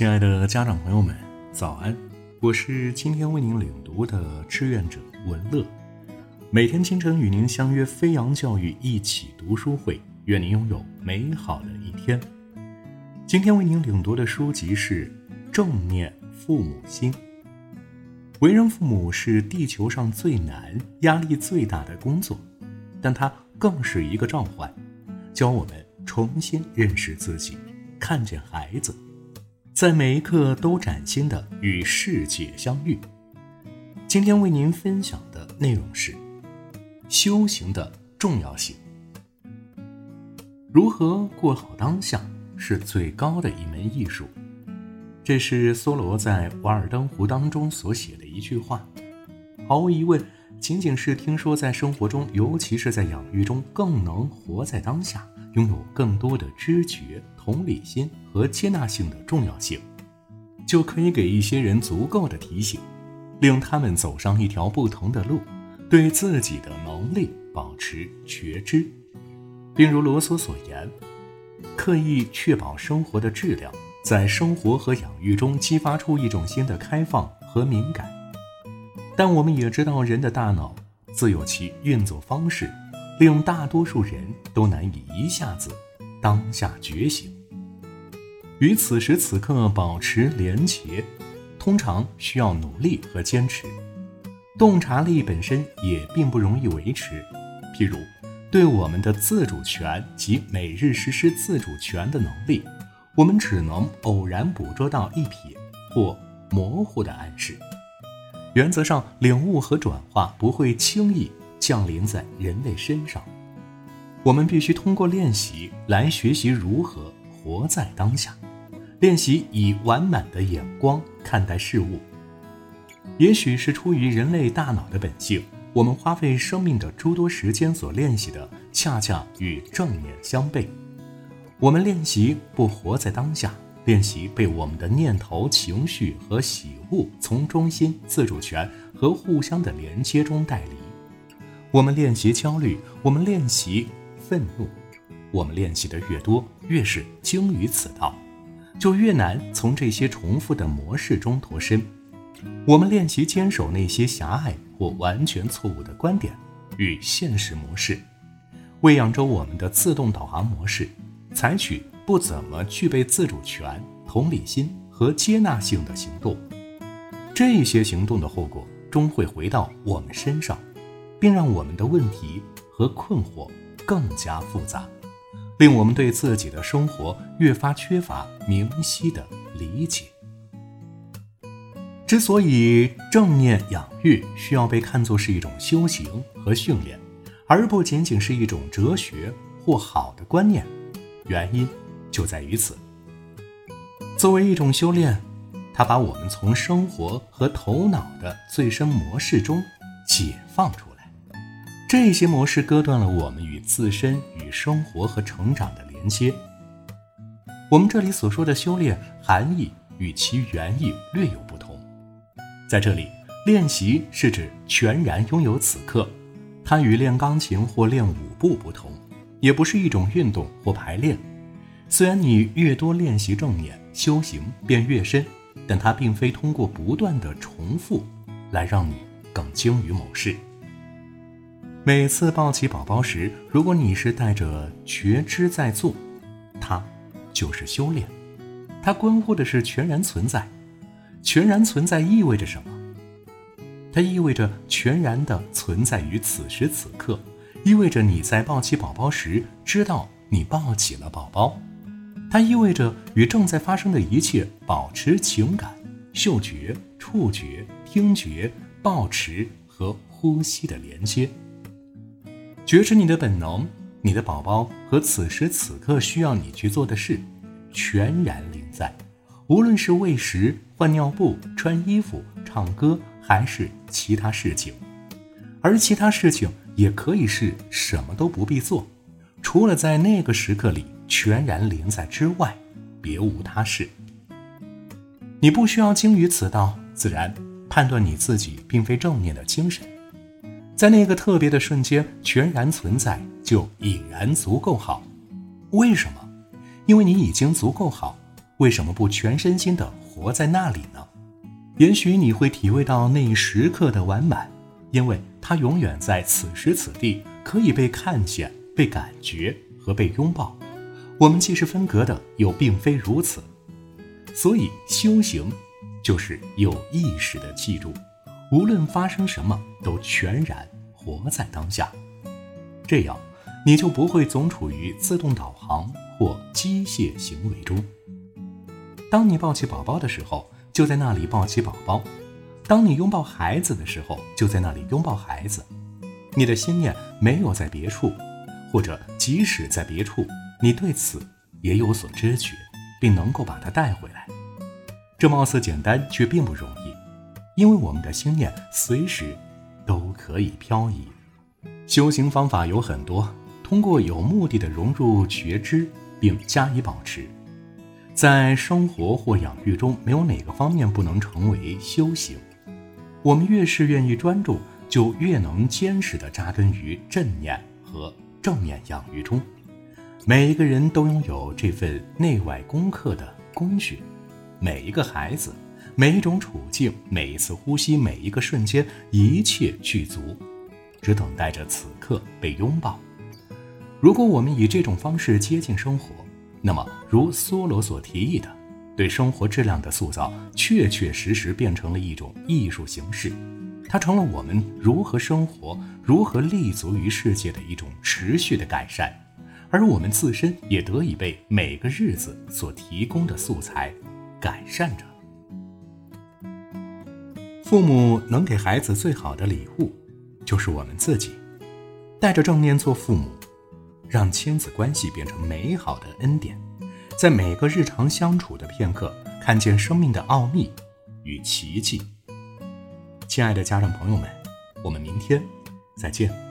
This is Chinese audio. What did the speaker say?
亲爱的家长朋友们，早安！我是今天为您领读的志愿者文乐，每天清晨与您相约飞扬教育一起读书会，愿您拥有美好的一天。今天为您领读的书籍是《正念父母心》。为人父母是地球上最难、压力最大的工作，但它更是一个召唤，教我们重新认识自己，看见孩子。在每一刻都崭新的与世界相遇。今天为您分享的内容是修行的重要性。如何过好当下是最高的一门艺术。这是梭罗在《瓦尔登湖》当中所写的一句话。毫无疑问，仅仅是听说在生活中，尤其是在养育中，更能活在当下。拥有更多的知觉、同理心和接纳性的重要性，就可以给一些人足够的提醒，令他们走上一条不同的路，对自己的能力保持觉知。并如罗梭所言，刻意确保生活的质量，在生活和养育中激发出一种新的开放和敏感。但我们也知道，人的大脑自有其运作方式。令大多数人都难以一下子当下觉醒，与此时此刻保持连结，通常需要努力和坚持。洞察力本身也并不容易维持。譬如，对我们的自主权及每日实施自主权的能力，我们只能偶然捕捉到一瞥或模糊的暗示。原则上，领悟和转化不会轻易。降临在人类身上，我们必须通过练习来学习如何活在当下，练习以完满的眼光看待事物。也许是出于人类大脑的本性，我们花费生命的诸多时间所练习的，恰恰与正念相悖。我们练习不活在当下，练习被我们的念头、情绪和喜恶从中心、自主权和互相的连接中带离。我们练习焦虑，我们练习愤怒，我们练习的越多，越是精于此道，就越难从这些重复的模式中脱身。我们练习坚守那些狭隘或完全错误的观点与现实模式，喂养着我们的自动导航模式，采取不怎么具备自主权、同理心和接纳性的行动。这些行动的后果终会回到我们身上。并让我们的问题和困惑更加复杂，令我们对自己的生活越发缺乏明晰的理解。之所以正念养育需要被看作是一种修行和训练，而不仅仅是一种哲学或好的观念，原因就在于此。作为一种修炼，它把我们从生活和头脑的最深模式中解放出。这些模式割断了我们与自身、与生活和成长的连接。我们这里所说的修炼含义与其原意略有不同。在这里，练习是指全然拥有此刻，它与练钢琴或练舞步不同，也不是一种运动或排练。虽然你越多练习正念，修行便越深，但它并非通过不断的重复来让你更精于某事。每次抱起宝宝时，如果你是带着觉知在做，它就是修炼。它关乎的是全然存在。全然存在意味着什么？它意味着全然的存在于此时此刻，意味着你在抱起宝宝时知道你抱起了宝宝。它意味着与正在发生的一切保持情感、嗅觉、触觉、听觉、保持和呼吸的连接。觉知你的本能，你的宝宝和此时此刻需要你去做的事，全然临在。无论是喂食、换尿布、穿衣服、唱歌，还是其他事情，而其他事情也可以是什么都不必做，除了在那个时刻里全然临在之外，别无他事。你不需要精于此道，自然判断你自己并非正念的精神。在那个特别的瞬间，全然存在就已然足够好。为什么？因为你已经足够好，为什么不全身心的活在那里呢？也许你会体会到那一时刻的完满，因为它永远在此时此地，可以被看见、被感觉和被拥抱。我们既是分隔的，又并非如此。所以修行，就是有意识的记住，无论发生什么都全然活在当下。这样，你就不会总处于自动导航或机械行为中。当你抱起宝宝的时候，就在那里抱起宝宝；当你拥抱孩子的时候，就在那里拥抱孩子。你的心念没有在别处，或者即使在别处，你对此也有所知觉。并能够把它带回来，这貌似简单，却并不容易，因为我们的心念随时都可以漂移。修行方法有很多，通过有目的的融入觉知，并加以保持，在生活或养育中，没有哪个方面不能成为修行。我们越是愿意专注，就越能坚实地扎根于正念和正面养育中。每一个人都拥有这份内外功课的工具，每一个孩子，每一种处境，每一次呼吸，每一个瞬间，一切具足，只等待着此刻被拥抱。如果我们以这种方式接近生活，那么如梭罗所提议的，对生活质量的塑造，确确实实变成了一种艺术形式，它成了我们如何生活、如何立足于世界的一种持续的改善。而我们自身也得以被每个日子所提供的素材改善着。父母能给孩子最好的礼物，就是我们自己。带着正念做父母，让亲子关系变成美好的恩典，在每个日常相处的片刻，看见生命的奥秘与奇迹。亲爱的家长朋友们，我们明天再见。